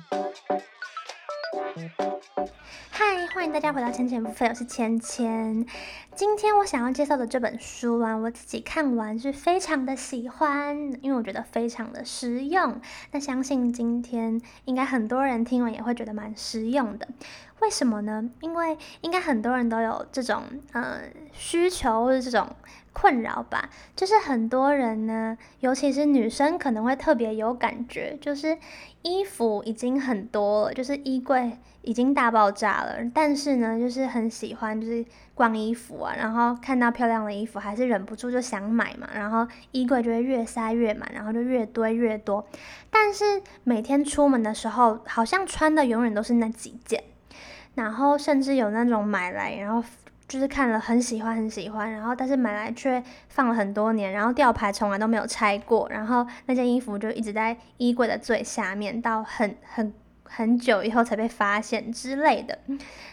Thank you. 嗨，欢迎大家回到千钱不费，我是千千。今天我想要介绍的这本书啊，我自己看完是非常的喜欢，因为我觉得非常的实用。那相信今天应该很多人听完也会觉得蛮实用的。为什么呢？因为应该很多人都有这种呃需求或者这种困扰吧，就是很多人呢，尤其是女生可能会特别有感觉，就是衣服已经很多了，就是衣柜已经大爆炸了，但是呢，就是很喜欢就是逛衣服啊，然后看到漂亮的衣服还是忍不住就想买嘛，然后衣柜就会越塞越满，然后就越堆越多，但是每天出门的时候，好像穿的永远都是那几件。然后甚至有那种买来，然后就是看了很喜欢很喜欢，然后但是买来却放了很多年，然后吊牌从来都没有拆过，然后那件衣服就一直在衣柜的最下面，到很很很久以后才被发现之类的。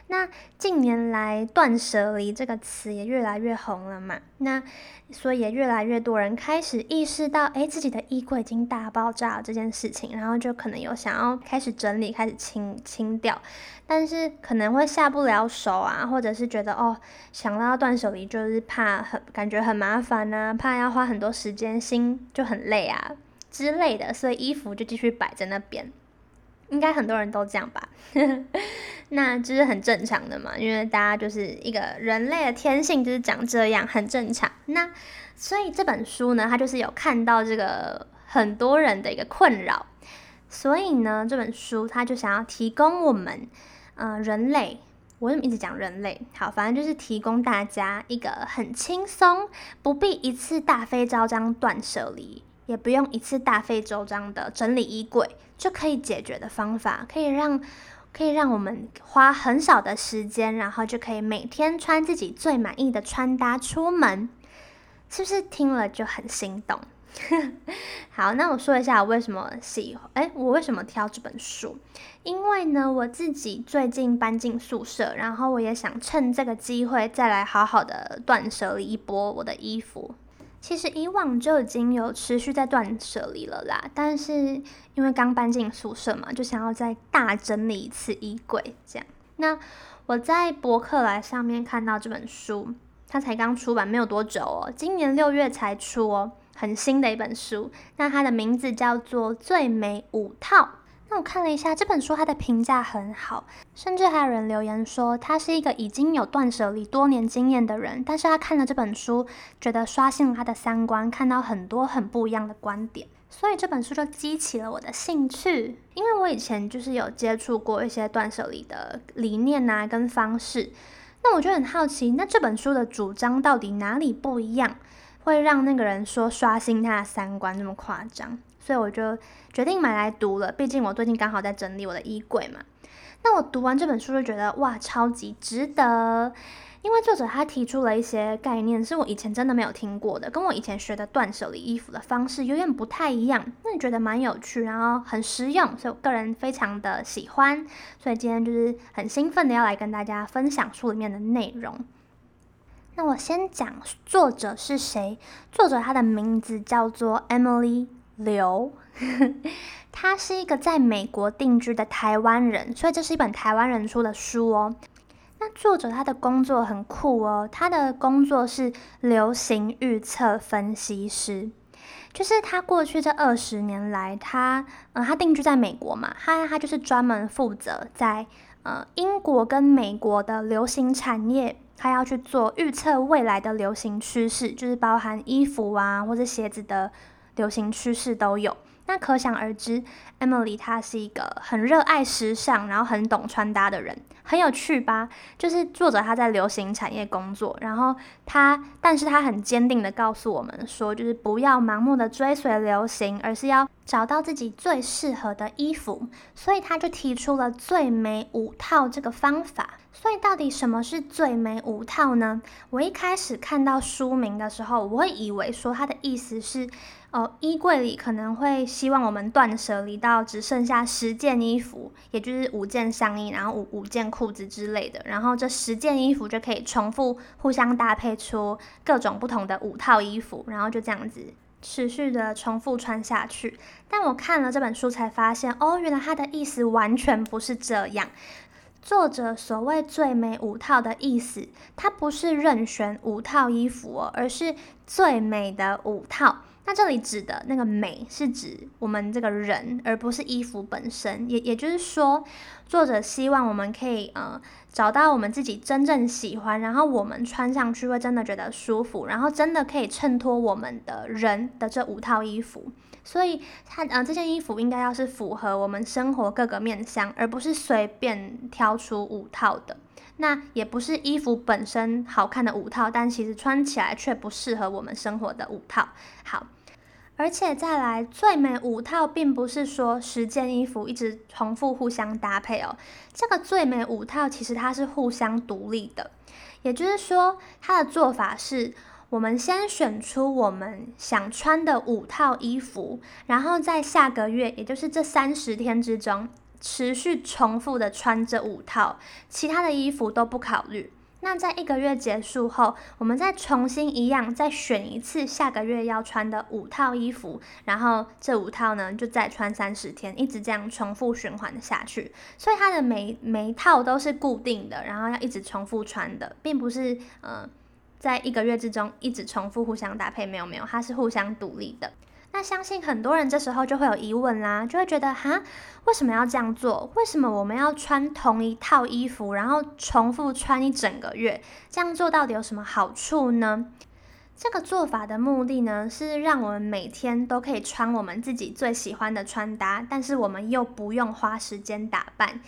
那近年来“断舍离”这个词也越来越红了嘛，那所以也越来越多人开始意识到，诶，自己的衣柜已经大爆炸了这件事情，然后就可能有想要开始整理、开始清清掉，但是可能会下不了手啊，或者是觉得哦，想到断舍离就是怕很感觉很麻烦啊，怕要花很多时间，心就很累啊之类的，所以衣服就继续摆在那边。应该很多人都这样吧，那这是很正常的嘛，因为大家就是一个人类的天性就是长这样，很正常。那所以这本书呢，它就是有看到这个很多人的一个困扰，所以呢，这本书它就想要提供我们，呃，人类，我怎么一直讲人类？好，反正就是提供大家一个很轻松，不必一次大费周章断舍离。也不用一次大费周章的整理衣柜就可以解决的方法，可以让可以让我们花很少的时间，然后就可以每天穿自己最满意的穿搭出门，是不是听了就很心动？好，那我说一下我为什么喜欢，哎，我为什么挑这本书？因为呢，我自己最近搬进宿舍，然后我也想趁这个机会再来好好的断舍离一波我的衣服。其实以往就已经有持续在断舍离了啦，但是因为刚搬进宿舍嘛，就想要再大整理一次衣柜这样。那我在博客来上面看到这本书，它才刚出版没有多久哦，今年六月才出哦，很新的一本书。那它的名字叫做《最美五套》。那我看了一下这本书，它的评价很好，甚至还有人留言说他是一个已经有断舍离多年经验的人，但是他看了这本书，觉得刷新了他的三观，看到很多很不一样的观点，所以这本书就激起了我的兴趣。因为我以前就是有接触过一些断舍离的理念啊跟方式，那我就很好奇，那这本书的主张到底哪里不一样，会让那个人说刷新他的三观这么夸张？所以我就决定买来读了，毕竟我最近刚好在整理我的衣柜嘛。那我读完这本书就觉得哇，超级值得，因为作者他提出了一些概念，是我以前真的没有听过的，跟我以前学的断舍离衣服的方式有点不太一样。那你觉得蛮有趣，然后很实用，所以我个人非常的喜欢。所以今天就是很兴奋的要来跟大家分享书里面的内容。那我先讲作者是谁，作者他的名字叫做 Emily。刘，他是一个在美国定居的台湾人，所以这是一本台湾人出的书哦。那作者他的工作很酷哦，他的工作是流行预测分析师，就是他过去这二十年来，他呃他定居在美国嘛，他他就是专门负责在呃英国跟美国的流行产业，他要去做预测未来的流行趋势，就是包含衣服啊或者鞋子的。流行趋势都有，那可想而知，Emily 她是一个很热爱时尚，然后很懂穿搭的人，很有趣吧？就是作者他在流行产业工作，然后他，但是他很坚定的告诉我们说，就是不要盲目的追随流行，而是要找到自己最适合的衣服，所以他就提出了最美五套这个方法。所以到底什么是最美五套呢？我一开始看到书名的时候，我会以为说他的意思是。哦，衣柜里可能会希望我们断舍离到只剩下十件衣服，也就是五件上衣，然后五五件裤子之类的，然后这十件衣服就可以重复互相搭配出各种不同的五套衣服，然后就这样子持续的重复穿下去。但我看了这本书才发现，哦，原来它的意思完全不是这样。作者所谓最美五套的意思，它不是任选五套衣服哦，而是最美的五套。那这里指的那个美，是指我们这个人，而不是衣服本身。也也就是说，作者希望我们可以呃找到我们自己真正喜欢，然后我们穿上去会真的觉得舒服，然后真的可以衬托我们的人的这五套衣服。所以它呃这件衣服应该要是符合我们生活各个面向，而不是随便挑出五套的。那也不是衣服本身好看的五套，但其实穿起来却不适合我们生活的五套。好。而且再来，最美五套并不是说十件衣服一直重复互相搭配哦。这个最美五套其实它是互相独立的，也就是说，它的做法是，我们先选出我们想穿的五套衣服，然后在下个月，也就是这三十天之中，持续重复的穿这五套，其他的衣服都不考虑。那在一个月结束后，我们再重新一样，再选一次下个月要穿的五套衣服，然后这五套呢就再穿三十天，一直这样重复循环下去。所以它的每每一套都是固定的，然后要一直重复穿的，并不是呃在一个月之中一直重复互相搭配，没有没有，它是互相独立的。那相信很多人这时候就会有疑问啦，就会觉得哈，为什么要这样做？为什么我们要穿同一套衣服，然后重复穿一整个月？这样做到底有什么好处呢？这个做法的目的呢，是让我们每天都可以穿我们自己最喜欢的穿搭，但是我们又不用花时间打扮。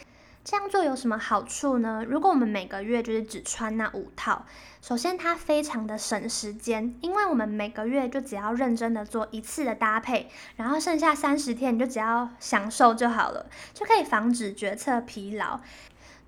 这样做有什么好处呢？如果我们每个月就是只穿那五套，首先它非常的省时间，因为我们每个月就只要认真的做一次的搭配，然后剩下三十天你就只要享受就好了，就可以防止决策疲劳。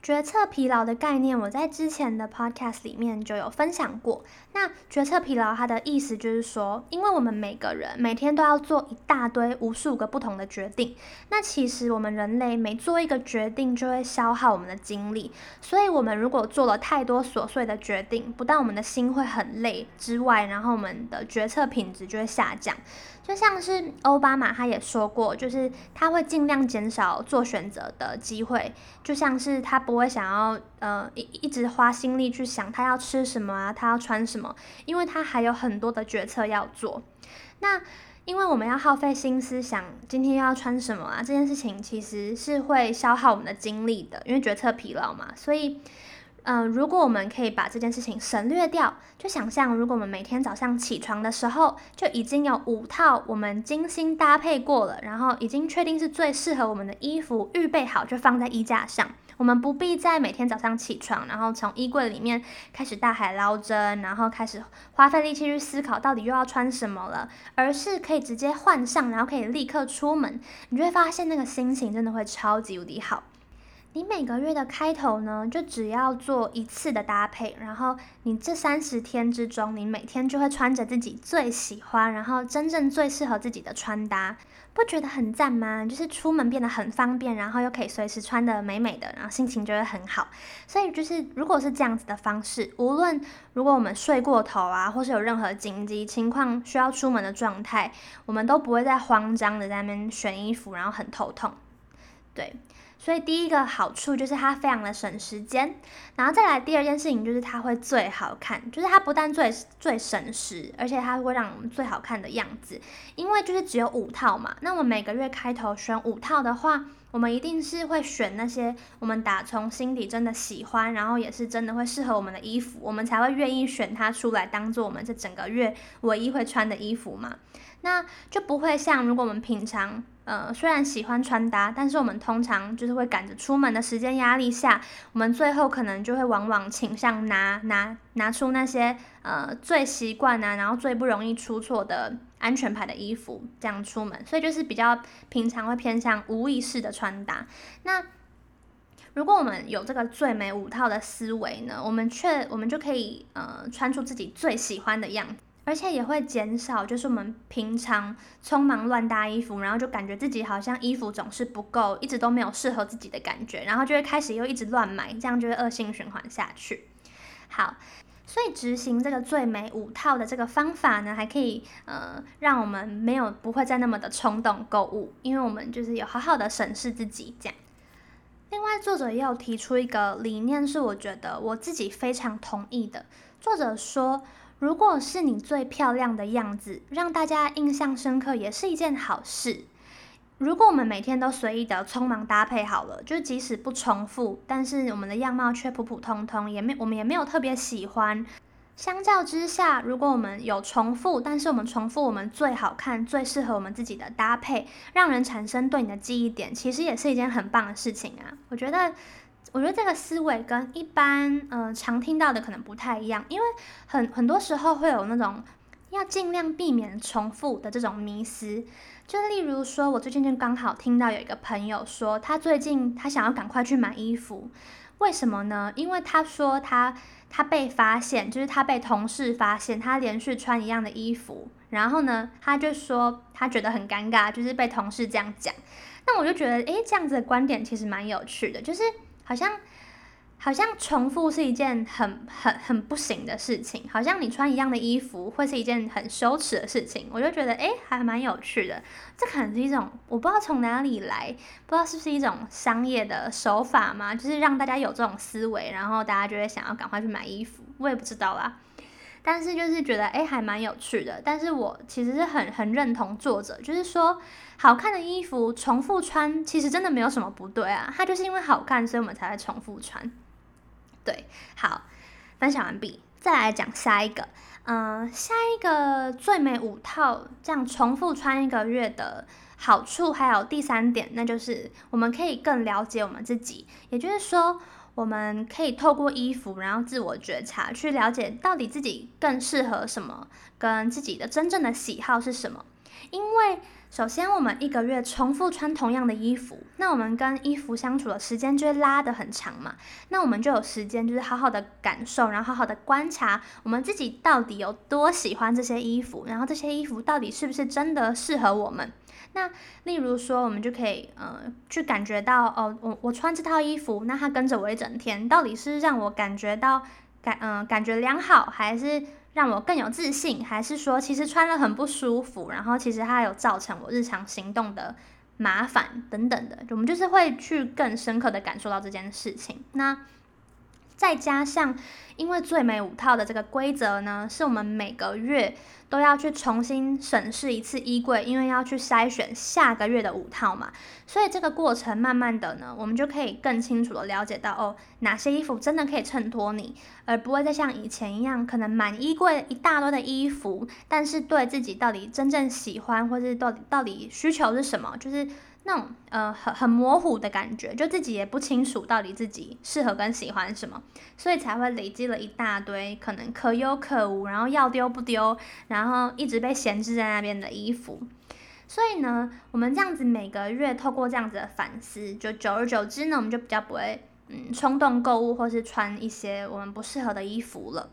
决策疲劳的概念，我在之前的 podcast 里面就有分享过。那决策疲劳它的意思就是说，因为我们每个人每天都要做一大堆、无数个不同的决定，那其实我们人类每做一个决定就会消耗我们的精力，所以我们如果做了太多琐碎的决定，不但我们的心会很累之外，然后我们的决策品质就会下降。就像是欧巴马他也说过，就是他会尽量减少做选择的机会，就像是他不会想要呃一一直花心力去想他要吃什么啊，他要穿什么，因为他还有很多的决策要做。那因为我们要耗费心思想今天要穿什么啊，这件事情其实是会消耗我们的精力的，因为决策疲劳嘛，所以。嗯、如果我们可以把这件事情省略掉，就想象如果我们每天早上起床的时候就已经有五套我们精心搭配过了，然后已经确定是最适合我们的衣服预备好，就放在衣架上。我们不必再每天早上起床，然后从衣柜里面开始大海捞针，然后开始花费力气去思考到底又要穿什么了，而是可以直接换上，然后可以立刻出门。你就会发现那个心情真的会超级无敌好。你每个月的开头呢，就只要做一次的搭配，然后你这三十天之中，你每天就会穿着自己最喜欢，然后真正最适合自己的穿搭，不觉得很赞吗？就是出门变得很方便，然后又可以随时穿得美美的，然后心情就会很好。所以就是如果是这样子的方式，无论如果我们睡过头啊，或是有任何紧急情况需要出门的状态，我们都不会再慌张的在那边选衣服，然后很头痛。对。所以第一个好处就是它非常的省时间，然后再来第二件事情就是它会最好看，就是它不但最最省时，而且它会让我们最好看的样子。因为就是只有五套嘛，那我们每个月开头选五套的话，我们一定是会选那些我们打从心底真的喜欢，然后也是真的会适合我们的衣服，我们才会愿意选它出来当做我们这整个月唯一会穿的衣服嘛。那就不会像如果我们平常。呃，虽然喜欢穿搭，但是我们通常就是会赶着出门的时间压力下，我们最后可能就会往往倾向拿拿拿出那些呃最习惯啊，然后最不容易出错的安全牌的衣服这样出门，所以就是比较平常会偏向无意识的穿搭。那如果我们有这个最美五套的思维呢，我们却我们就可以呃穿出自己最喜欢的样子。而且也会减少，就是我们平常匆忙乱搭衣服，然后就感觉自己好像衣服总是不够，一直都没有适合自己的感觉，然后就会开始又一直乱买，这样就会恶性循环下去。好。所以执行这个最美五套的这个方法呢，还可以呃让我们没有不会再那么的冲动购物，因为我们就是有好好的审视自己这样。另外，作者也有提出一个理念，是我觉得我自己非常同意的。作者说，如果是你最漂亮的样子，让大家印象深刻，也是一件好事。如果我们每天都随意的匆忙搭配好了，就即使不重复，但是我们的样貌却普普通通，也没我们也没有特别喜欢。相较之下，如果我们有重复，但是我们重复我们最好看、最适合我们自己的搭配，让人产生对你的记忆点，其实也是一件很棒的事情啊。我觉得，我觉得这个思维跟一般嗯、常听到的可能不太一样，因为很很多时候会有那种要尽量避免重复的这种迷思。就例如说，我最近就刚好听到有一个朋友说，他最近他想要赶快去买衣服，为什么呢？因为他说他他被发现，就是他被同事发现他连续穿一样的衣服，然后呢，他就说他觉得很尴尬，就是被同事这样讲。那我就觉得，诶，这样子的观点其实蛮有趣的，就是好像。好像重复是一件很很很不行的事情，好像你穿一样的衣服会是一件很羞耻的事情。我就觉得，诶，还蛮有趣的。这可能是一种我不知道从哪里来，不知道是不是一种商业的手法嘛，就是让大家有这种思维，然后大家就会想要赶快去买衣服。我也不知道啦，但是就是觉得，诶，还蛮有趣的。但是我其实是很很认同作者，就是说，好看的衣服重复穿，其实真的没有什么不对啊。它就是因为好看，所以我们才会重复穿。对，好，分享完毕，再来讲下一个，嗯、下一个最美五套这样重复穿一个月的好处，还有第三点，那就是我们可以更了解我们自己，也就是说，我们可以透过衣服，然后自我觉察，去了解到底自己更适合什么，跟自己的真正的喜好是什么，因为。首先，我们一个月重复穿同样的衣服，那我们跟衣服相处的时间就会拉得很长嘛。那我们就有时间，就是好好的感受，然后好好的观察我们自己到底有多喜欢这些衣服，然后这些衣服到底是不是真的适合我们。那例如说，我们就可以呃去感觉到哦，我我穿这套衣服，那它跟着我一整天，到底是让我感觉到感嗯、感觉良好，还是？让我更有自信，还是说其实穿了很不舒服，然后其实它有造成我日常行动的麻烦等等的，我们就是会去更深刻的感受到这件事情。那再加上，因为最美五套的这个规则呢，是我们每个月都要去重新审视一次衣柜，因为要去筛选下个月的五套嘛，所以这个过程慢慢的呢，我们就可以更清楚的了解到哦，哪些衣服真的可以衬托你，而不会再像以前一样，可能满衣柜一大堆的衣服，但是对自己到底真正喜欢，或是到底到底需求是什么，就是。那种呃很很模糊的感觉，就自己也不清楚到底自己适合跟喜欢什么，所以才会累积了一大堆可能可有可无，然后要丢不丢，然后一直被闲置在那边的衣服。所以呢，我们这样子每个月透过这样子的反思，就久而久之呢，我们就比较不会嗯冲动购物或是穿一些我们不适合的衣服了。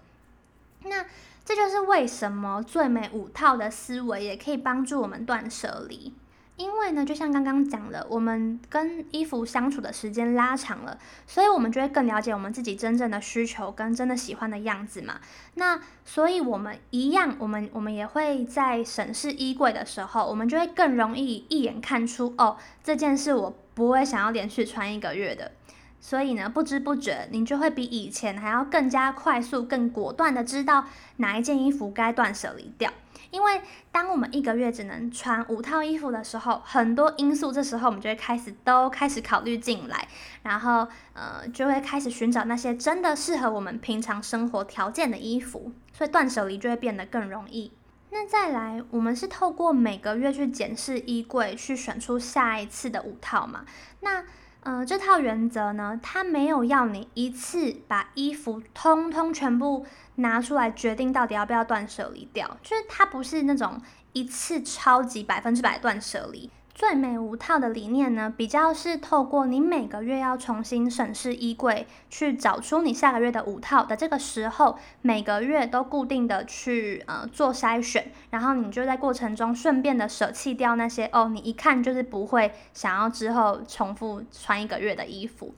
那这就是为什么最美五套的思维也可以帮助我们断舍离。因为呢，就像刚刚讲的，我们跟衣服相处的时间拉长了，所以我们就会更了解我们自己真正的需求跟真的喜欢的样子嘛。那所以我们一样，我们我们也会在审视衣柜的时候，我们就会更容易一眼看出哦，这件事我不会想要连续穿一个月的。所以呢，不知不觉你就会比以前还要更加快速、更果断的知道哪一件衣服该断舍离掉。因为当我们一个月只能穿五套衣服的时候，很多因素这时候我们就会开始都开始考虑进来，然后呃就会开始寻找那些真的适合我们平常生活条件的衣服，所以断舍离就会变得更容易。那再来，我们是透过每个月去检视衣柜，去选出下一次的五套嘛？那呃这套原则呢，它没有要你一次把衣服通通全部。拿出来决定到底要不要断舍离掉，就是它不是那种一次超级百分之百断舍离。最美五套的理念呢，比较是透过你每个月要重新审视衣柜，去找出你下个月的五套的这个时候，每个月都固定的去呃做筛选，然后你就在过程中顺便的舍弃掉那些哦，你一看就是不会想要之后重复穿一个月的衣服。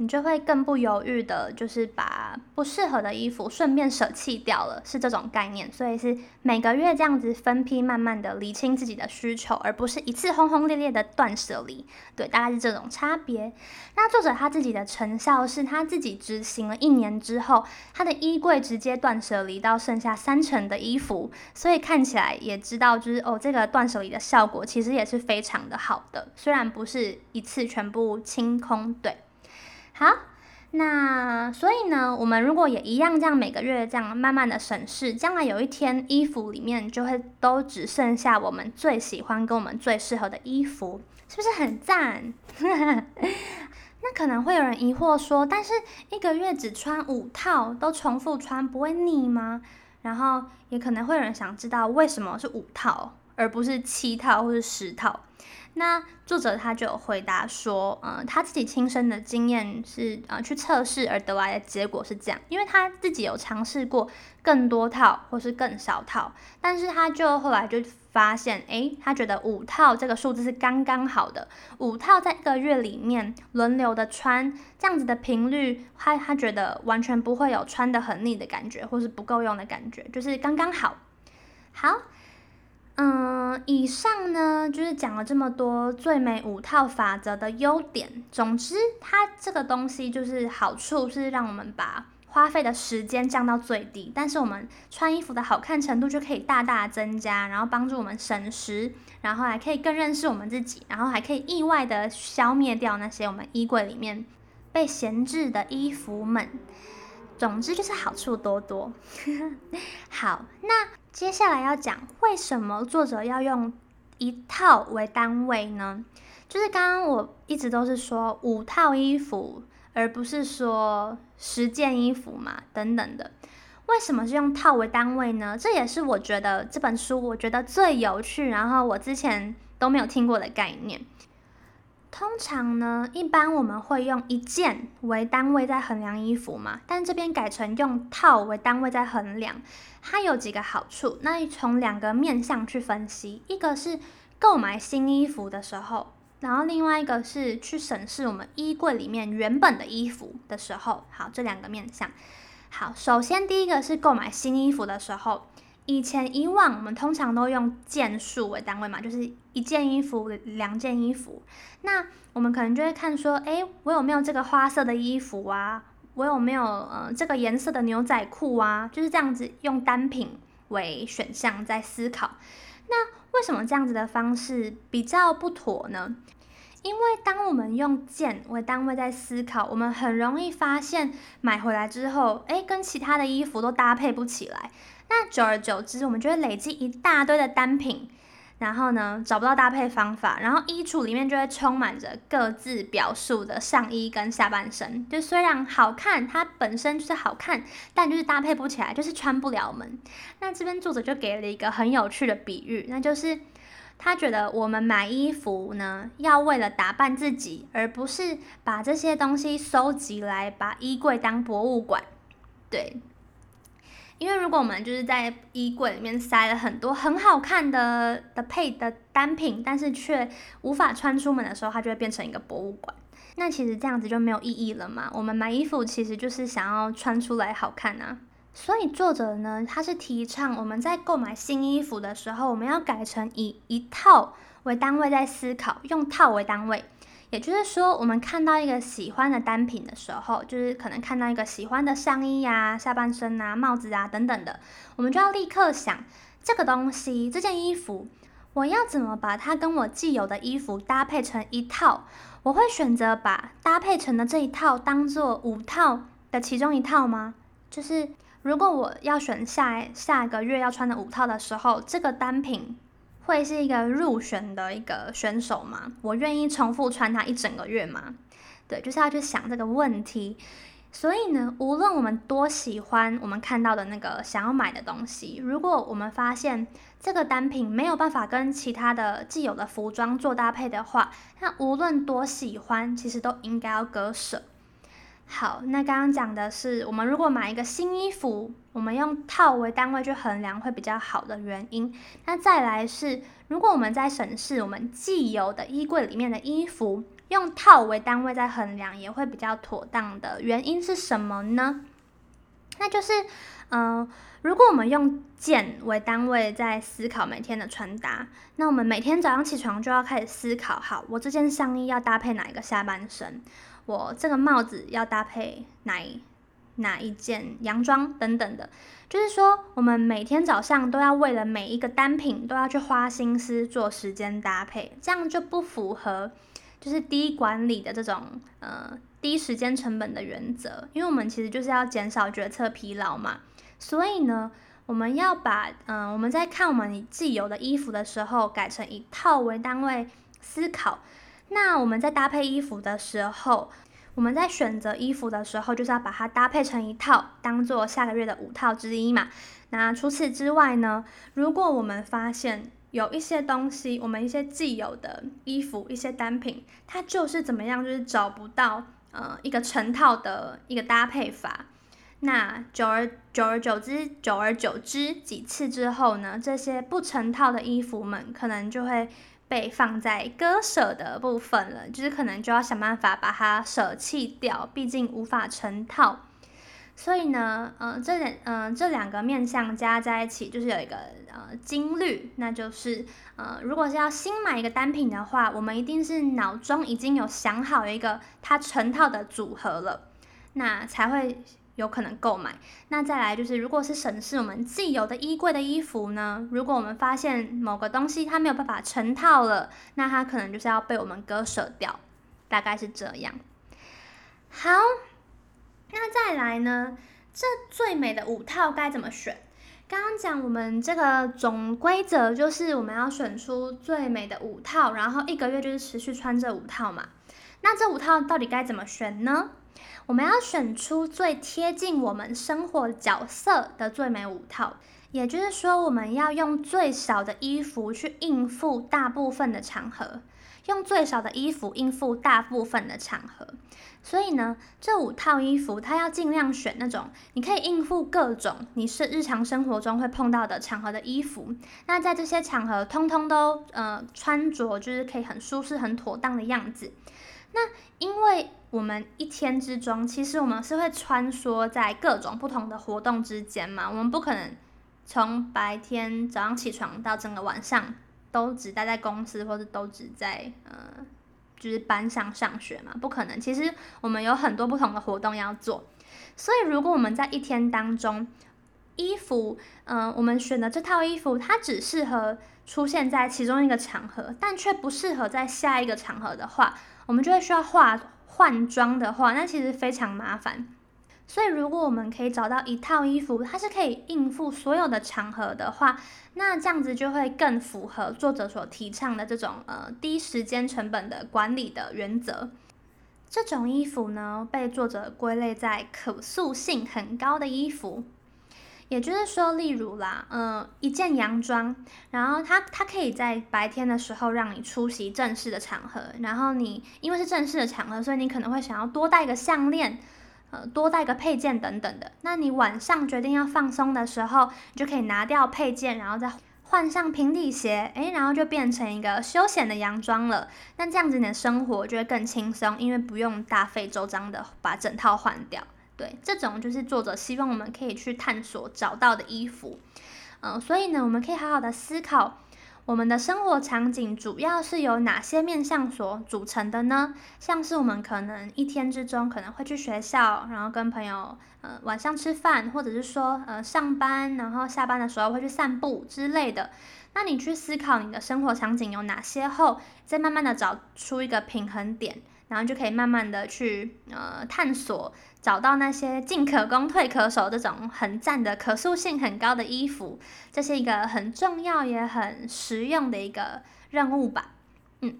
你就会更不犹豫的，就是把不适合的衣服顺便舍弃掉了，是这种概念。所以是每个月这样子分批，慢慢的理清自己的需求，而不是一次轰轰烈烈的断舍离。对，大概是这种差别。那作者他自己的成效是他自己执行了一年之后，他的衣柜直接断舍离到剩下三成的衣服，所以看起来也知道，就是哦，这个断舍离的效果其实也是非常的好的，虽然不是一次全部清空，对。好，那所以呢，我们如果也一样这样每个月这样慢慢的审视，将来有一天衣服里面就会都只剩下我们最喜欢跟我们最适合的衣服，是不是很赞？那可能会有人疑惑说，但是一个月只穿五套，都重复穿，不会腻吗？然后也可能会有人想知道为什么是五套，而不是七套或是十套。那作者他就有回答说，呃，他自己亲身的经验是，呃，去测试而得来的结果是这样，因为他自己有尝试过更多套或是更少套，但是他就后来就发现，诶，他觉得五套这个数字是刚刚好的，五套在一个月里面轮流的穿，这样子的频率，他他觉得完全不会有穿的很腻的感觉，或是不够用的感觉，就是刚刚好，好。嗯，以上呢就是讲了这么多最美五套法则的优点。总之，它这个东西就是好处是让我们把花费的时间降到最低，但是我们穿衣服的好看程度就可以大大增加，然后帮助我们省时，然后还可以更认识我们自己，然后还可以意外的消灭掉那些我们衣柜里面被闲置的衣服们。总之就是好处多多。好，那接下来要讲为什么作者要用一套为单位呢？就是刚刚我一直都是说五套衣服，而不是说十件衣服嘛，等等的。为什么是用套为单位呢？这也是我觉得这本书我觉得最有趣，然后我之前都没有听过的概念。通常呢，一般我们会用一件为单位在衡量衣服嘛，但这边改成用套为单位在衡量，它有几个好处。那从两个面向去分析，一个是购买新衣服的时候，然后另外一个是去审视我们衣柜里面原本的衣服的时候。好，这两个面向。好，首先第一个是购买新衣服的时候。以前以往我们通常都用件数为单位嘛，就是一件衣服、两件衣服。那我们可能就会看说，诶，我有没有这个花色的衣服啊？我有没有呃这个颜色的牛仔裤啊？就是这样子用单品为选项在思考。那为什么这样子的方式比较不妥呢？因为当我们用件为单位在思考，我们很容易发现买回来之后，诶，跟其他的衣服都搭配不起来。那久而久之，我们就会累积一大堆的单品，然后呢，找不到搭配方法，然后衣橱里面就会充满着各自表述的上衣跟下半身。就虽然好看，它本身就是好看，但就是搭配不起来，就是穿不了门。那这边作者就给了一个很有趣的比喻，那就是他觉得我们买衣服呢，要为了打扮自己，而不是把这些东西收集来把衣柜当博物馆。对。因为如果我们就是在衣柜里面塞了很多很好看的的配的单品，但是却无法穿出门的时候，它就会变成一个博物馆。那其实这样子就没有意义了嘛。我们买衣服其实就是想要穿出来好看啊。所以作者呢，他是提倡我们在购买新衣服的时候，我们要改成以一套为单位在思考，用套为单位。也就是说，我们看到一个喜欢的单品的时候，就是可能看到一个喜欢的上衣呀、下半身啊、帽子啊等等的，我们就要立刻想这个东西、这件衣服，我要怎么把它跟我既有的衣服搭配成一套？我会选择把搭配成的这一套当做五套的其中一套吗？就是如果我要选下下个月要穿的五套的时候，这个单品。会是一个入选的一个选手吗？我愿意重复穿它一整个月吗？对，就是要去想这个问题。所以呢，无论我们多喜欢我们看到的那个想要买的东西，如果我们发现这个单品没有办法跟其他的既有的服装做搭配的话，那无论多喜欢，其实都应该要割舍。好，那刚刚讲的是我们如果买一个新衣服，我们用套为单位去衡量会比较好的原因。那再来是，如果我们在审视我们既有的衣柜里面的衣服，用套为单位在衡量也会比较妥当的原因是什么呢？那就是，嗯、如果我们用件为单位在思考每天的穿搭，那我们每天早上起床就要开始思考，好，我这件上衣要搭配哪一个下半身，我这个帽子要搭配哪一哪一件洋装等等的，就是说，我们每天早上都要为了每一个单品都要去花心思做时间搭配，这样就不符合。就是低管理的这种呃低时间成本的原则，因为我们其实就是要减少决策疲劳嘛，所以呢，我们要把嗯、我们在看我们既有的衣服的时候，改成以套为单位思考。那我们在搭配衣服的时候，我们在选择衣服的时候，就是要把它搭配成一套，当做下个月的五套之一嘛。那除此之外呢，如果我们发现有一些东西，我们一些既有的衣服，一些单品，它就是怎么样，就是找不到呃一个成套的一个搭配法。那久而久而久之，久而久之几次之后呢，这些不成套的衣服们可能就会被放在割舍的部分了，就是可能就要想办法把它舍弃掉，毕竟无法成套。所以呢，呃，这两，呃，这两个面相加在一起，就是有一个呃金律，那就是呃，如果是要新买一个单品的话，我们一定是脑中已经有想好一个它成套的组合了，那才会有可能购买。那再来就是，如果是审视我们既有的衣柜的衣服呢，如果我们发现某个东西它没有办法成套了，那它可能就是要被我们割舍掉，大概是这样。好。那再来呢？这最美的五套该怎么选？刚刚讲我们这个总规则就是我们要选出最美的五套，然后一个月就是持续穿这五套嘛。那这五套到底该怎么选呢？我们要选出最贴近我们生活角色的最美五套，也就是说，我们要用最少的衣服去应付大部分的场合，用最少的衣服应付大部分的场合。所以呢，这五套衣服，它要尽量选那种你可以应付各种你是日常生活中会碰到的场合的衣服。那在这些场合，通通都呃穿着就是可以很舒适、很妥当的样子。那因为我们一天之中，其实我们是会穿梭在各种不同的活动之间嘛，我们不可能从白天早上起床到整个晚上都只待在公司，或者都只在呃。就是班上上学嘛，不可能。其实我们有很多不同的活动要做，所以如果我们在一天当中，衣服，嗯、我们选的这套衣服，它只适合出现在其中一个场合，但却不适合在下一个场合的话，我们就会需要化换装的话，那其实非常麻烦。所以，如果我们可以找到一套衣服，它是可以应付所有的场合的话，那这样子就会更符合作者所提倡的这种呃低时间成本的管理的原则。这种衣服呢，被作者归类在可塑性很高的衣服，也就是说，例如啦，呃，一件洋装，然后它它可以在白天的时候让你出席正式的场合，然后你因为是正式的场合，所以你可能会想要多戴个项链。呃，多带个配件等等的。那你晚上决定要放松的时候，你就可以拿掉配件，然后再换上平底鞋，诶，然后就变成一个休闲的洋装了。那这样子你的生活就会更轻松，因为不用大费周章的把整套换掉。对，这种就是作者希望我们可以去探索找到的衣服。嗯、所以呢，我们可以好好的思考。我们的生活场景主要是由哪些面向所组成的呢？像是我们可能一天之中可能会去学校，然后跟朋友呃晚上吃饭，或者是说呃上班，然后下班的时候会去散步之类的。那你去思考你的生活场景有哪些后，再慢慢的找出一个平衡点。然后就可以慢慢的去呃探索，找到那些进可攻退可守这种很赞的可塑性很高的衣服，这是一个很重要也很实用的一个任务吧。嗯，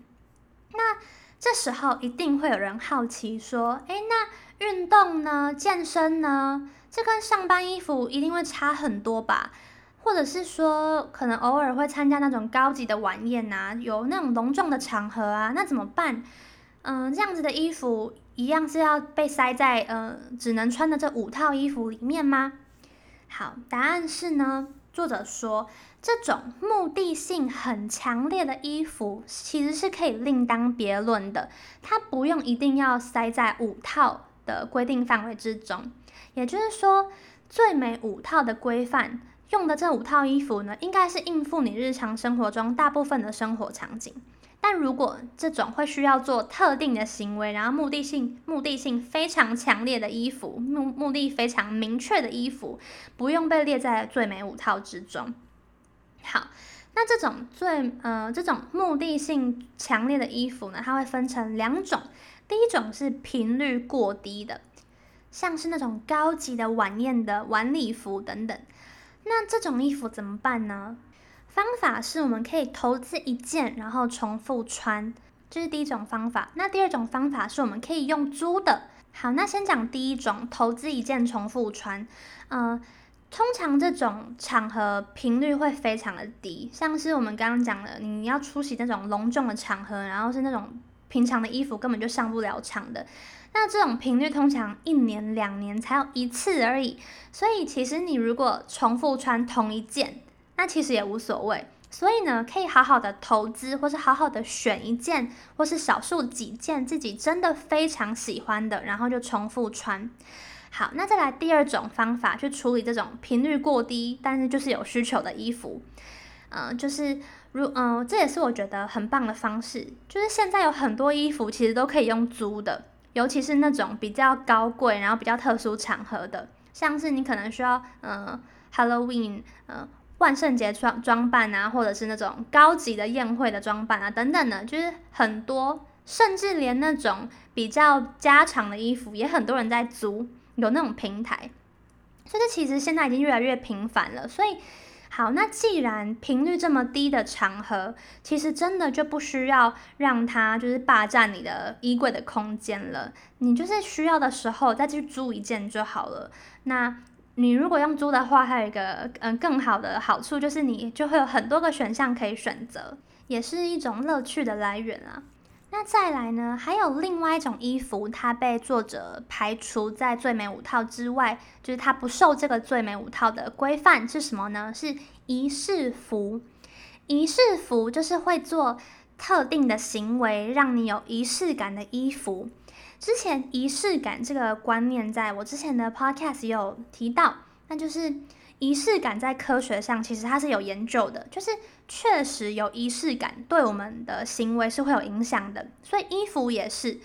那这时候一定会有人好奇说，诶，那运动呢？健身呢？这跟上班衣服一定会差很多吧？或者是说，可能偶尔会参加那种高级的晚宴啊，有那种隆重的场合啊，那怎么办？嗯、这样子的衣服一样是要被塞在呃只能穿的这五套衣服里面吗？好，答案是呢，作作者说，这种目的性很强烈的衣服其实是可以另当别论的，它不用一定要塞在五套的规定范围之中。也就是说，最美五套的规范用的这五套衣服呢，应该是应付你日常生活中大部分的生活场景。但如果这种会需要做特定的行为，然后目的性目的性非常强烈的衣服，目目的非常明确的衣服，不用被列在最美五套之中。好，那这种最呃这种目的性强烈的衣服呢，它会分成两种。第一种是频率过低的，像是那种高级的晚宴的晚礼服等等。那这种衣服怎么办呢？方法是我们可以投资一件，然后重复穿，这是第一种方法。那第二种方法是我们可以用租的。好，那先讲第一种，投资一件重复穿，嗯、通常这种场合频率会非常的低，像是我们刚刚讲的，你要出席那种隆重的场合，然后是那种平常的衣服根本就上不了场的，那这种频率通常一年两年才有一次而已。所以其实你如果重复穿同一件，那其实也无所谓。所以呢，可以好好的投资，或是好好的选一件，或是少数几件自己真的非常喜欢的，然后就重复穿。好，那再来第二种方法去处理这种频率过低，但是就是有需求的衣服，嗯、就是如嗯、这也是我觉得很棒的方式，就是现在有很多衣服其实都可以用租的，尤其是那种比较高贵，然后比较特殊场合的，像是你可能需要嗯、呃、Halloween，嗯、万圣节装装扮啊，或者是那种高级的宴会的装扮啊，等等的，就是很多，甚至连那种比较家常的衣服也很多人在租。有那种平台，所以其实现在已经越来越频繁了。所以，好，那既然频率这么低的场合，其实真的就不需要让它就是霸占你的衣柜的空间了。你就是需要的时候再去租一件就好了。那你如果用租的话，还有一个嗯更好的好处，就是你就会有很多个选项可以选择，也是一种乐趣的来源啊。那再来呢？还有另外一种衣服，它被作者排除在最美五套之外，就是它不受这个最美五套的规范是什么呢？是仪式服。仪式服就是会做特定的行为，让你有仪式感的衣服。之前仪式感这个观念，在我之前的 podcast 有提到，那就是。仪式感在科学上其实它是有研究的，就是确实有仪式感对我们的行为是会有影响的，所以衣服也是，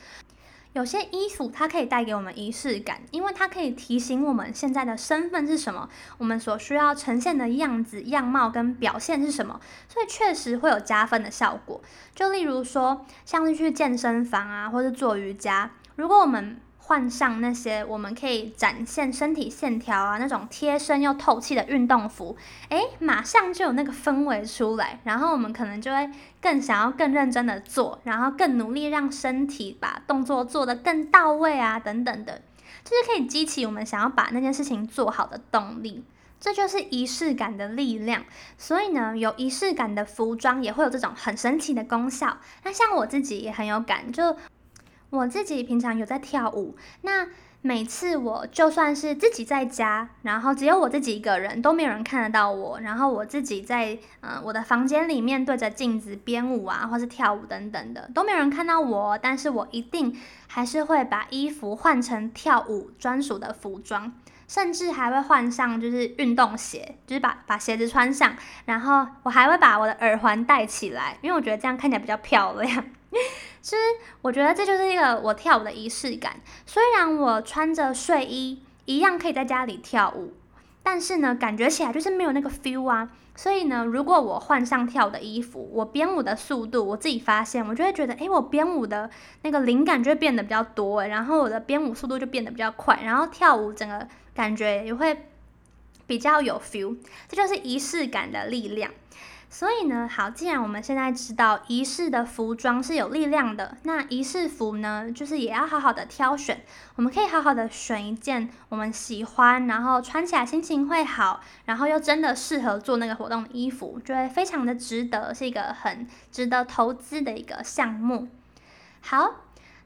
有些衣服它可以带给我们仪式感，因为它可以提醒我们现在的身份是什么，我们所需要呈现的样子、样貌跟表现是什么，所以确实会有加分的效果。就例如说，像是去健身房啊，或是做瑜伽，如果我们换上那些我们可以展现身体线条啊，那种贴身又透气的运动服，诶，马上就有那个氛围出来，然后我们可能就会更想要更认真的做，然后更努力让身体把动作做得更到位啊，等等的，就是可以激起我们想要把那件事情做好的动力，这就是仪式感的力量。所以呢，有仪式感的服装也会有这种很神奇的功效。那像我自己也很有感，就。我自己平常有在跳舞，那每次我就算是自己在家，然后只有我自己一个人，都没有人看得到我，然后我自己在呃我的房间里面对着镜子编舞啊，或是跳舞等等的，都没有人看到我，但是我一定还是会把衣服换成跳舞专属的服装，甚至还会换上就是运动鞋，就是把把鞋子穿上，然后我还会把我的耳环戴起来，因为我觉得这样看起来比较漂亮。其实我觉得这就是一个我跳舞的仪式感。虽然我穿着睡衣一样可以在家里跳舞，但是呢，感觉起来就是没有那个 feel 啊。所以呢，如果我换上跳舞的衣服，我编舞的速度，我自己发现，我就会觉得，诶，我编舞的那个灵感就会变得比较多，然后我的编舞速度就变得比较快，然后跳舞整个感觉也会比较有 feel。这就是仪式感的力量。所以呢，好，既然我们现在知道仪式的服装是有力量的，那仪式服呢，就是也要好好的挑选。我们可以好好的选一件我们喜欢，然后穿起来心情会好，然后又真的适合做那个活动的衣服，就会非常的值得，是一个很值得投资的一个项目。好，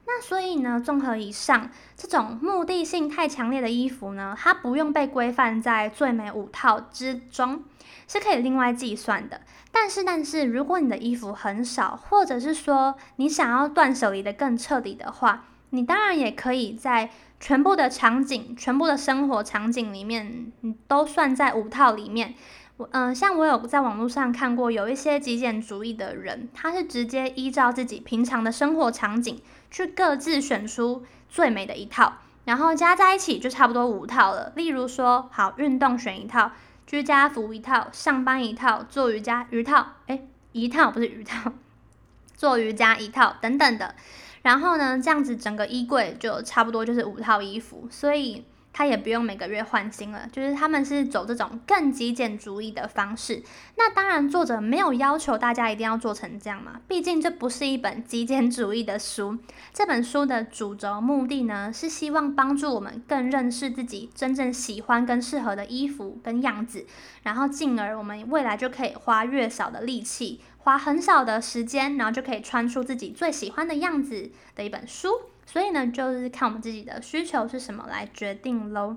那所以呢，综合以上，这种目的性太强烈的衣服呢，它不用被规范在最美五套之中，是可以另外计算的。但是，但是，如果你的衣服很少，或者是说你想要断舍离的更彻底的话，你当然也可以在全部的场景、全部的生活场景里面，你都算在五套里面。我嗯、呃，像我有在网络上看过，有一些极简主义的人，他是直接依照自己平常的生活场景去各自选出最美的一套，然后加在一起就差不多五套了。例如说，好，运动选一套。居家服一套，上班一套，做瑜伽一套，哎，一套不是一套，做瑜伽一套等等的。然后呢，这样子整个衣柜就差不多就是五套衣服，所以。他也不用每个月换新了，就是他们是走这种更极简主义的方式。那当然，作者没有要求大家一定要做成这样嘛，毕竟这不是一本极简主义的书。这本书的主轴目的呢，是希望帮助我们更认识自己真正喜欢跟适合的衣服跟样子，然后进而我们未来就可以花越少的力气，花很少的时间，然后就可以穿出自己最喜欢的样子的一本书。所以呢，就是看我们自己的需求是什么来决定喽。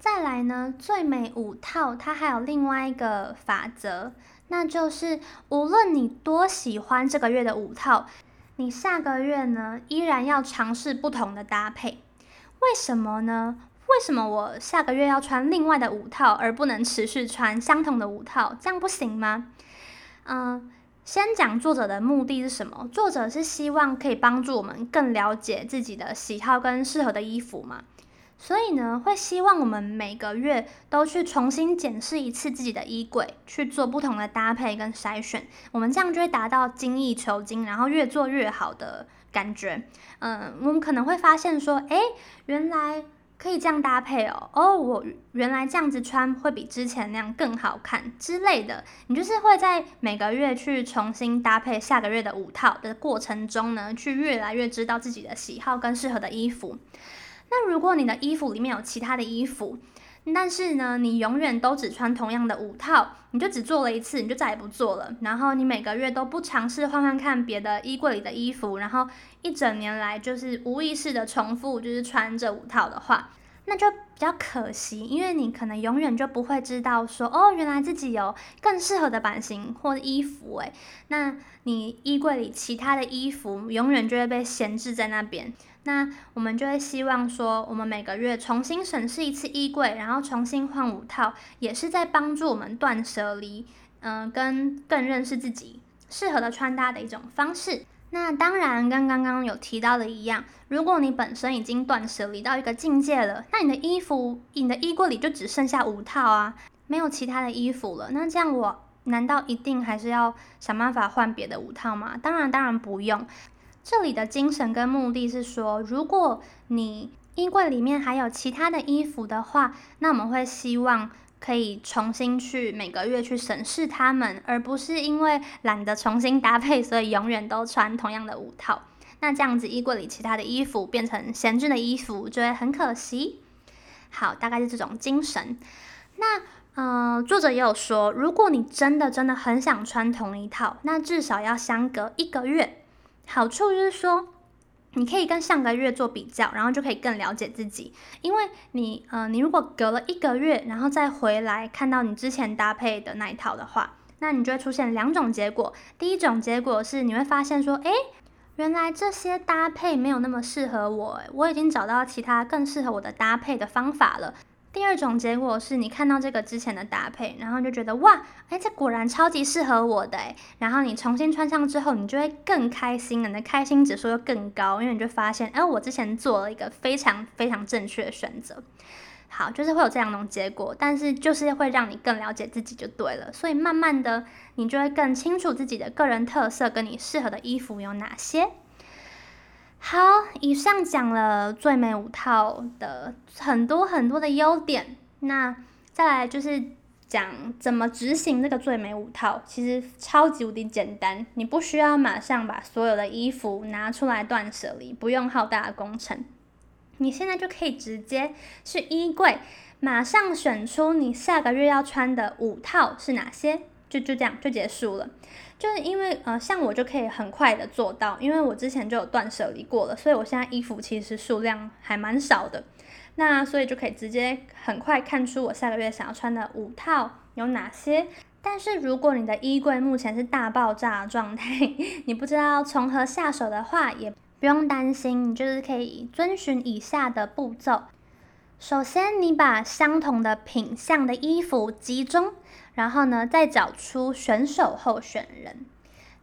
再来呢，最美五套它还有另外一个法则，那就是无论你多喜欢这个月的五套，你下个月呢依然要尝试不同的搭配。为什么呢？为什么我下个月要穿另外的五套，而不能持续穿相同的五套？这样不行吗？嗯、先讲作者的目的是什么？作者是希望可以帮助我们更了解自己的喜好跟适合的衣服嘛，所以呢，会希望我们每个月都去重新检视一次自己的衣柜，去做不同的搭配跟筛选，我们这样就会达到精益求精，然后越做越好的感觉。嗯，我们可能会发现说，诶，原来。可以这样搭配哦，哦，我原来这样子穿会比之前那样更好看之类的。你就是会在每个月去重新搭配下个月的五套的过程中呢，去越来越知道自己的喜好跟适合的衣服。那如果你的衣服里面有其他的衣服，但是呢，你永远都只穿同样的五套，你就只做了一次，你就再也不做了。然后你每个月都不尝试换换看别的衣柜里的衣服，然后一整年来就是无意识的重复，就是穿这五套的话，那就比较可惜，因为你可能永远就不会知道说，哦，原来自己有更适合的版型或衣服，诶，那你衣柜里其他的衣服永远就会被闲置在那边。那我们就会希望说，我们每个月重新审视一次衣柜，然后重新换五套，也是在帮助我们断舍离，嗯、跟更认识自己适合的穿搭的一种方式。那当然，跟刚刚有提到的一样，如果你本身已经断舍离到一个境界了，那你的衣服，你的衣柜里就只剩下五套啊，没有其他的衣服了。那这样我难道一定还是要想办法换别的五套吗？当然，当然不用。这里的精神跟目的是说，如果你衣柜里面还有其他的衣服的话，那我们会希望可以重新去每个月去审视它们，而不是因为懒得重新搭配，所以永远都穿同样的五套。那这样子衣柜里其他的衣服变成闲置的衣服，就会很可惜。好，大概是这种精神。那呃，作者也有说，如果你真的真的很想穿同一套，那至少要相隔一个月。好处就是说，你可以跟上个月做比较，然后就可以更了解自己。因为你，呃，你如果隔了一个月，然后再回来看到你之前搭配的那一套的话，那你就会出现两种结果。第一种结果是你会发现说，诶，原来这些搭配没有那么适合我，我已经找到其他更适合我的搭配的方法了。第二种结果是你看到这个之前的搭配，然后就觉得哇，哎，这果然超级适合我的哎。然后你重新穿上之后，你就会更开心，你的开心指数又更高，因为你就发现，哎，我之前做了一个非常非常正确的选择。好，就是会有这样的结果，但是就是会让你更了解自己就对了。所以慢慢的，你就会更清楚自己的个人特色跟你适合的衣服有哪些。好，以上讲了最美五套的很多很多的优点，那再来就是讲怎么执行这个最美五套，其实超级无敌简单，你不需要马上把所有的衣服拿出来断舍离，不用浩大的工程，你现在就可以直接去衣柜，马上选出你下个月要穿的五套是哪些，就就这样就结束了。就是因为呃，像我就可以很快的做到，因为我之前就有断舍离过了，所以我现在衣服其实数量还蛮少的。那所以就可以直接很快看出我下个月想要穿的五套有哪些。但是如果你的衣柜目前是大爆炸状态，你不知道从何下手的话，也不用担心，你就是可以遵循以下的步骤。首先，你把相同的品相的衣服集中，然后呢，再找出选手候选人。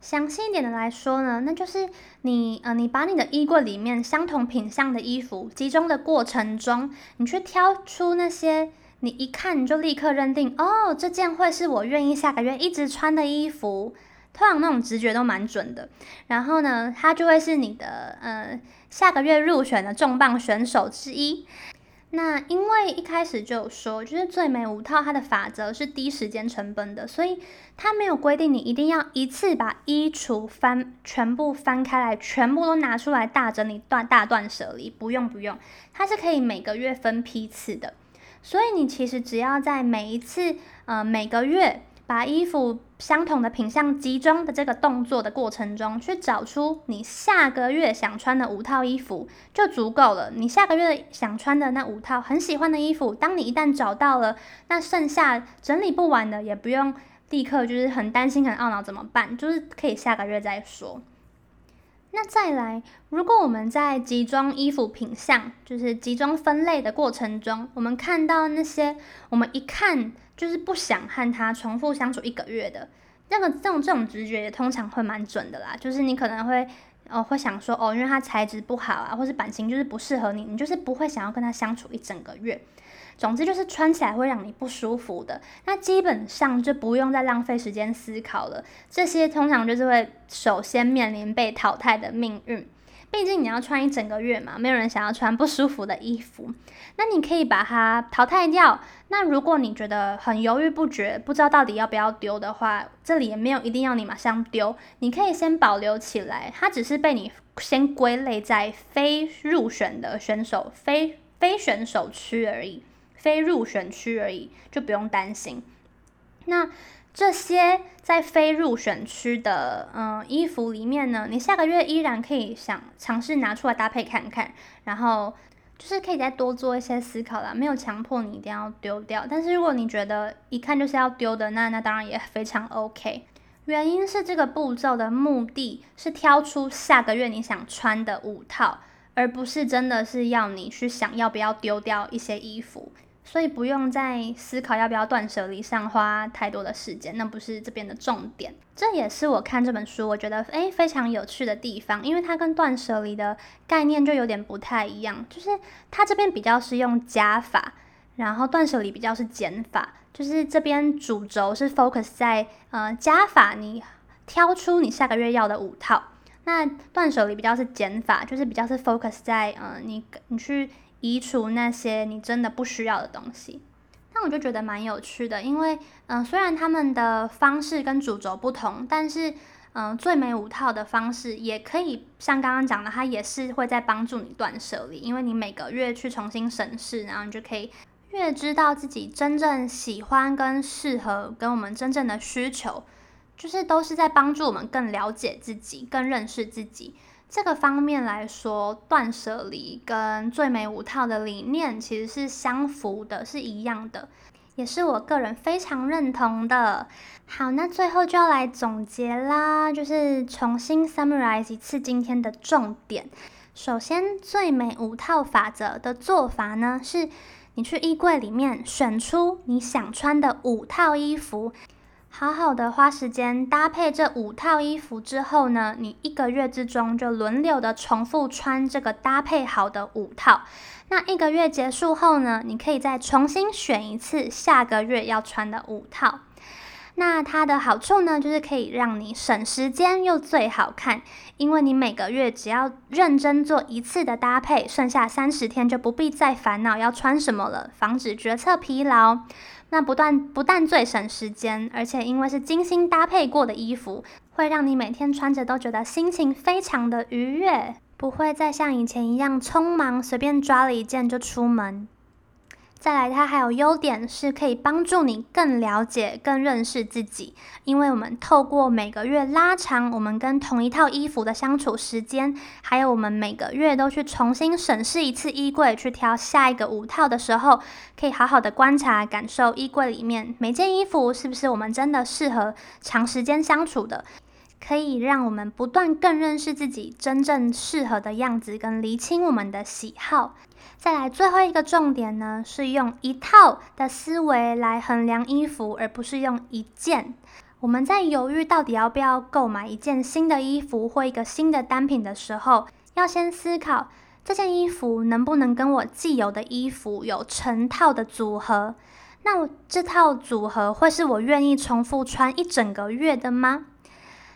详细一点的来说呢，那就是你呃，你把你的衣柜里面相同品相的衣服集中的过程中，你去挑出那些你一看你就立刻认定哦，这件会是我愿意下个月一直穿的衣服。通常那种直觉都蛮准的。然后呢，它就会是你的呃下个月入选的重磅选手之一。那因为一开始就有说，就是最美五套，它的法则是低时间成本的，所以它没有规定你一定要一次把衣橱翻全部翻开来，全部都拿出来大整理断大断舍离，不用不用，它是可以每个月分批次的，所以你其实只要在每一次呃每个月。把衣服相同的品相集中的这个动作的过程中，去找出你下个月想穿的五套衣服就足够了。你下个月想穿的那五套很喜欢的衣服，当你一旦找到了，那剩下整理不完的也不用立刻就是很担心很懊恼怎么办，就是可以下个月再说。那再来，如果我们在集中衣服品相，就是集中分类的过程中，我们看到那些我们一看就是不想和他重复相处一个月的，那个这种这种直觉也通常会蛮准的啦。就是你可能会哦会想说哦，因为它材质不好啊，或是版型就是不适合你，你就是不会想要跟他相处一整个月。总之就是穿起来会让你不舒服的，那基本上就不用再浪费时间思考了。这些通常就是会首先面临被淘汰的命运。毕竟你要穿一整个月嘛，没有人想要穿不舒服的衣服。那你可以把它淘汰掉。那如果你觉得很犹豫不决，不知道到底要不要丢的话，这里也没有一定要你马上丢，你可以先保留起来。它只是被你先归类在非入选的选手、非非选手区而已。非入选区而已，就不用担心。那这些在非入选区的嗯衣服里面呢，你下个月依然可以想尝试拿出来搭配看看，然后就是可以再多做一些思考啦，没有强迫你一定要丢掉。但是如果你觉得一看就是要丢的，那那当然也非常 OK。原因是这个步骤的目的是挑出下个月你想穿的五套，而不是真的是要你去想要不要丢掉一些衣服。所以不用再思考要不要断舍离上花太多的时间，那不是这边的重点。这也是我看这本书我觉得诶非常有趣的地方，因为它跟断舍离的概念就有点不太一样，就是它这边比较是用加法，然后断舍离比较是减法，就是这边主轴是 focus 在呃加法，你挑出你下个月要的五套，那断舍离比较是减法，就是比较是 focus 在呃你你去。移除那些你真的不需要的东西，那我就觉得蛮有趣的，因为嗯、虽然他们的方式跟主轴不同，但是嗯、最美五套的方式也可以像刚刚讲的，它也是会在帮助你断舍离，因为你每个月去重新审视，然后你就可以越知道自己真正喜欢跟适合跟我们真正的需求，就是都是在帮助我们更了解自己，更认识自己。这个方面来说，断舍离跟最美五套的理念其实是相符的，是一样的，也是我个人非常认同的。好，那最后就要来总结啦，就是重新 summarize 一次今天的重点。首先，最美五套法则的做法呢，是你去衣柜里面选出你想穿的五套衣服。好好的花时间搭配这五套衣服之后呢，你一个月之中就轮流的重复穿这个搭配好的五套。那一个月结束后呢，你可以再重新选一次下个月要穿的五套。那它的好处呢，就是可以让你省时间又最好看，因为你每个月只要认真做一次的搭配，剩下三十天就不必再烦恼要穿什么了，防止决策疲劳。那不断不但最省时间，而且因为是精心搭配过的衣服，会让你每天穿着都觉得心情非常的愉悦，不会再像以前一样匆忙随便抓了一件就出门。再来，它还有优点是可以帮助你更了解、更认识自己，因为我们透过每个月拉长我们跟同一套衣服的相处时间，还有我们每个月都去重新审视一次衣柜，去挑下一个五套的时候，可以好好的观察、感受衣柜里面每件衣服是不是我们真的适合长时间相处的，可以让我们不断更认识自己真正适合的样子，跟厘清我们的喜好。再来最后一个重点呢，是用一套的思维来衡量衣服，而不是用一件。我们在犹豫到底要不要购买一件新的衣服或一个新的单品的时候，要先思考这件衣服能不能跟我既有的衣服有成套的组合。那我这套组合会是我愿意重复穿一整个月的吗？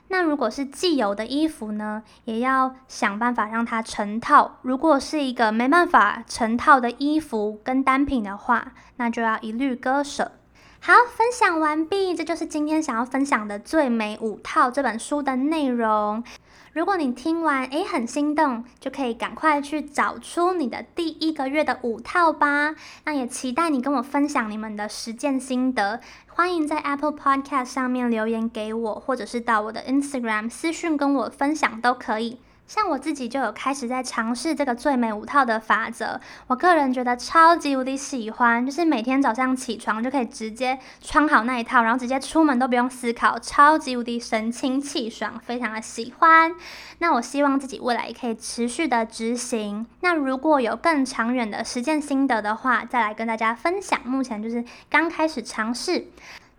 那如果是既有的衣服呢，也要想办法让它成套。如果是一个没办法成套的衣服跟单品的话，那就要一律割舍。好，分享完毕，这就是今天想要分享的《最美五套》这本书的内容。如果你听完，诶，很心动，就可以赶快去找出你的第一个月的五套吧。那也期待你跟我分享你们的实践心得。欢迎在 Apple Podcast 上面留言给我，或者是到我的 Instagram 私讯跟我分享都可以。像我自己就有开始在尝试这个最美五套的法则，我个人觉得超级无敌喜欢，就是每天早上起床就可以直接穿好那一套，然后直接出门都不用思考，超级无敌神清气爽，非常的喜欢。那我希望自己未来也可以持续的执行。那如果有更长远的实践心得的话，再来跟大家分享。目前就是刚开始尝试，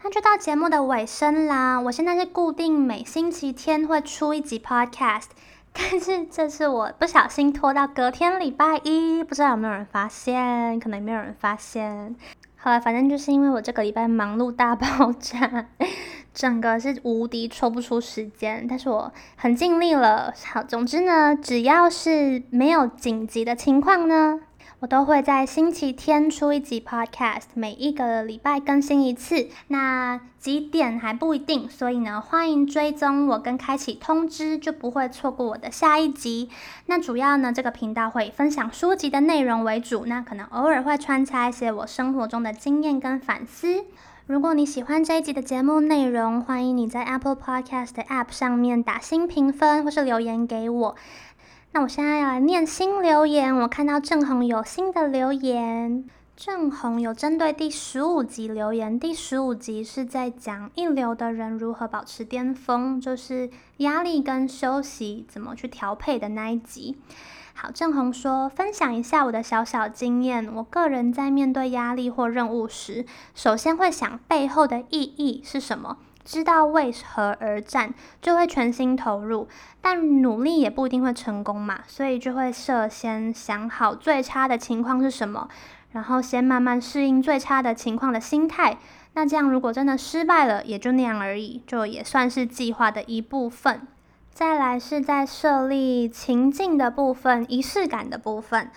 那就到节目的尾声啦。我现在是固定每星期天会出一集 Podcast。但是这次我不小心拖到隔天礼拜一，不知道有没有人发现，可能也没有人发现。后来，反正就是因为我这个礼拜忙碌大爆炸，整个是无敌抽不出时间，但是我很尽力了。好，总之呢，只要是没有紧急的情况呢。我都会在星期天出一集 podcast，每一个礼拜更新一次。那几点还不一定，所以呢，欢迎追踪我跟开启通知，就不会错过我的下一集。那主要呢，这个频道会分享书籍的内容为主，那可能偶尔会穿插一些我生活中的经验跟反思。如果你喜欢这一集的节目内容，欢迎你在 Apple Podcast App 上面打新评分或是留言给我。那我现在要来念新留言，我看到正红有新的留言，正红有针对第十五集留言，第十五集是在讲一流的人如何保持巅峰，就是压力跟休息怎么去调配的那一集。好，正红说，分享一下我的小小经验，我个人在面对压力或任务时，首先会想背后的意义是什么。知道为何而战，就会全心投入，但努力也不一定会成功嘛，所以就会设先想好最差的情况是什么，然后先慢慢适应最差的情况的心态。那这样如果真的失败了，也就那样而已，就也算是计划的一部分。再来是在设立情境的部分，仪式感的部分。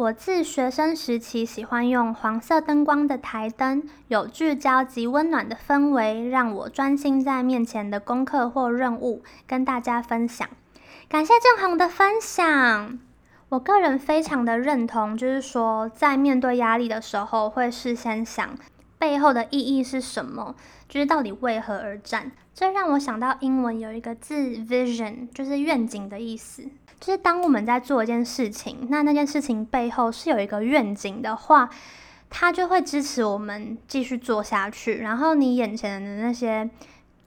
我自学生时期喜欢用黄色灯光的台灯，有聚焦及温暖的氛围，让我专心在面前的功课或任务，跟大家分享。感谢正红的分享，我个人非常的认同，就是说在面对压力的时候，会事先想背后的意义是什么，就是到底为何而战。这让我想到英文有一个字 vision，就是愿景的意思。就是当我们在做一件事情，那那件事情背后是有一个愿景的话，它就会支持我们继续做下去。然后你眼前的那些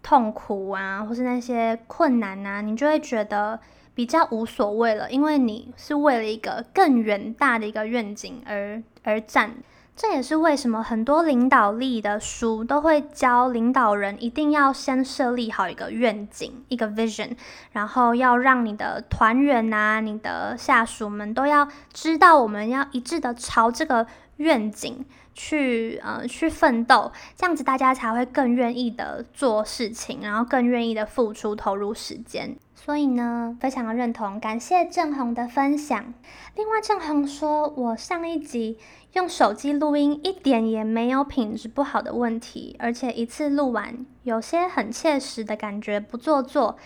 痛苦啊，或是那些困难啊，你就会觉得比较无所谓了，因为你是为了一个更远大的一个愿景而而战。这也是为什么很多领导力的书都会教领导人一定要先设立好一个愿景，一个 vision，然后要让你的团员啊、你的下属们都要知道，我们要一致的朝这个愿景去呃去奋斗，这样子大家才会更愿意的做事情，然后更愿意的付出投入时间。所以呢，非常的认同，感谢正红的分享。另外，正红说，我上一集用手机录音，一点也没有品质不好的问题，而且一次录完，有些很切实的感觉，不做作。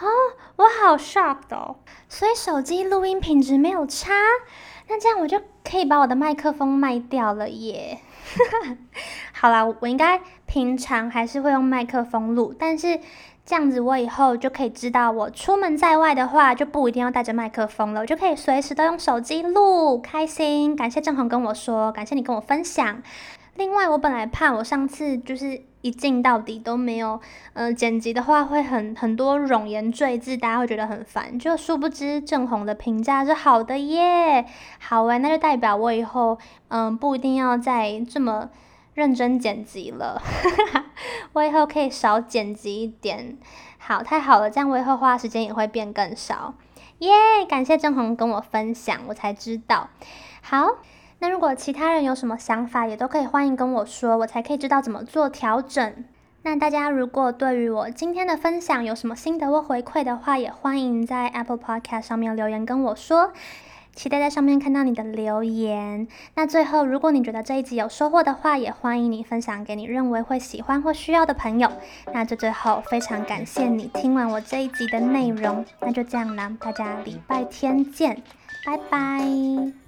哦，我好 shocked 哦！所以手机录音品质没有差，那这样我就可以把我的麦克风卖掉了耶。好啦，我应该平常还是会用麦克风录，但是这样子我以后就可以知道，我出门在外的话就不一定要带着麦克风了，我就可以随时都用手机录，开心。感谢正红跟我说，感谢你跟我分享。另外，我本来怕我上次就是一镜到底都没有，嗯、剪辑的话会很很多冗言赘字，大家会觉得很烦。就殊不知正红的评价是好的耶，好诶，那就代表我以后嗯、不一定要再这么认真剪辑了，我以后可以少剪辑一点。好，太好了，这样我以后花时间也会变更少。耶，感谢正红跟我分享，我才知道。好。那如果其他人有什么想法，也都可以欢迎跟我说，我才可以知道怎么做调整。那大家如果对于我今天的分享有什么心得或回馈的话，也欢迎在 Apple Podcast 上面留言跟我说，期待在上面看到你的留言。那最后，如果你觉得这一集有收获的话，也欢迎你分享给你认为会喜欢或需要的朋友。那就最后非常感谢你听完我这一集的内容，那就这样啦，大家礼拜天见，拜拜。